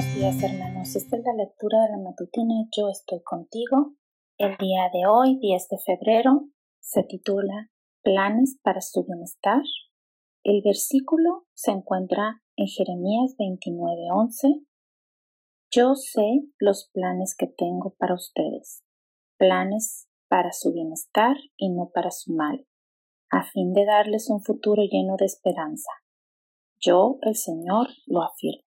Buenos días hermanos, esta es la lectura de la matutina Yo estoy contigo. El día de hoy, 10 de febrero, se titula Planes para su bienestar. El versículo se encuentra en Jeremías 29:11. Yo sé los planes que tengo para ustedes, planes para su bienestar y no para su mal, a fin de darles un futuro lleno de esperanza. Yo, el Señor, lo afirmo.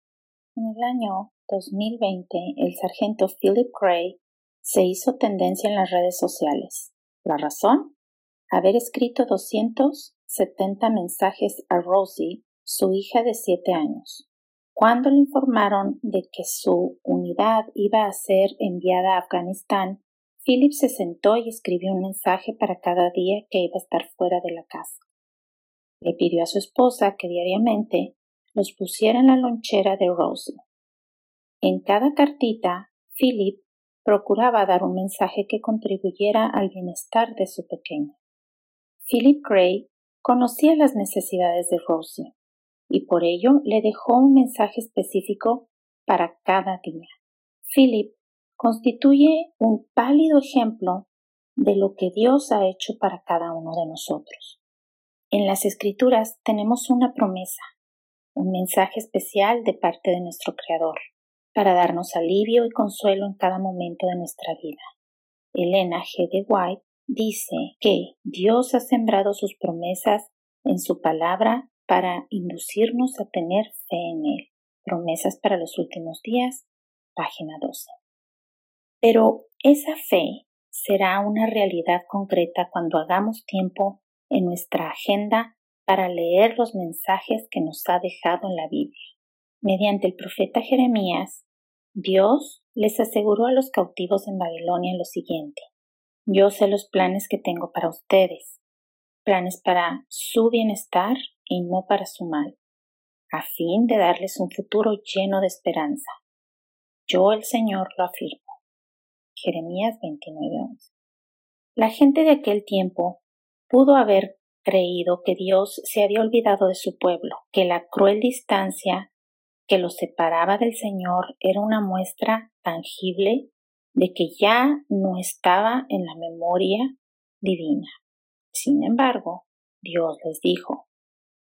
En el año 2020, el sargento Philip Gray se hizo tendencia en las redes sociales. ¿La razón? Haber escrito 270 mensajes a Rosie, su hija de 7 años. Cuando le informaron de que su unidad iba a ser enviada a Afganistán, Philip se sentó y escribió un mensaje para cada día que iba a estar fuera de la casa. Le pidió a su esposa que diariamente los pusiera en la lonchera de Rosie. En cada cartita, Philip procuraba dar un mensaje que contribuyera al bienestar de su pequeña. Philip Gray conocía las necesidades de Rosie y por ello le dejó un mensaje específico para cada día. Philip constituye un pálido ejemplo de lo que Dios ha hecho para cada uno de nosotros. En las Escrituras tenemos una promesa, un mensaje especial de parte de nuestro Creador, para darnos alivio y consuelo en cada momento de nuestra vida. Elena G. de White dice que Dios ha sembrado sus promesas en su palabra para inducirnos a tener fe en Él. Promesas para los últimos días, página 12. Pero esa fe será una realidad concreta cuando hagamos tiempo en nuestra agenda para leer los mensajes que nos ha dejado en la Biblia. Mediante el profeta Jeremías, Dios les aseguró a los cautivos en Babilonia lo siguiente. Yo sé los planes que tengo para ustedes, planes para su bienestar y no para su mal, a fin de darles un futuro lleno de esperanza. Yo el Señor lo afirmo. Jeremías 29:11. La gente de aquel tiempo pudo haber creído que Dios se había olvidado de su pueblo, que la cruel distancia que los separaba del Señor era una muestra tangible de que ya no estaba en la memoria divina. Sin embargo, Dios les dijo,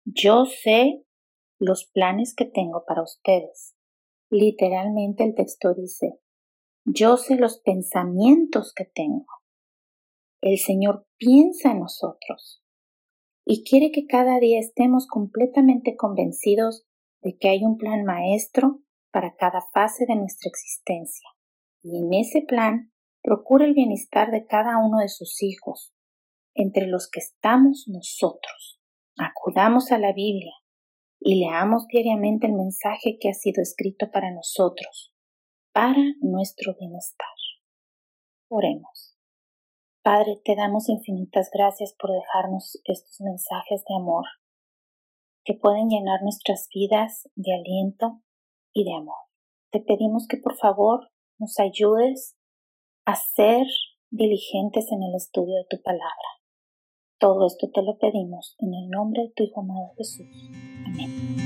yo sé los planes que tengo para ustedes. Literalmente el texto dice, yo sé los pensamientos que tengo. El Señor piensa en nosotros y quiere que cada día estemos completamente convencidos de que hay un plan maestro para cada fase de nuestra existencia. Y en ese plan procura el bienestar de cada uno de sus hijos, entre los que estamos nosotros. Acudamos a la Biblia y leamos diariamente el mensaje que ha sido escrito para nosotros, para nuestro bienestar. Oremos. Padre, te damos infinitas gracias por dejarnos estos mensajes de amor que pueden llenar nuestras vidas de aliento y de amor. Te pedimos que por favor nos ayudes a ser diligentes en el estudio de tu palabra. Todo esto te lo pedimos en el nombre de tu Hijo amado Jesús. Amén.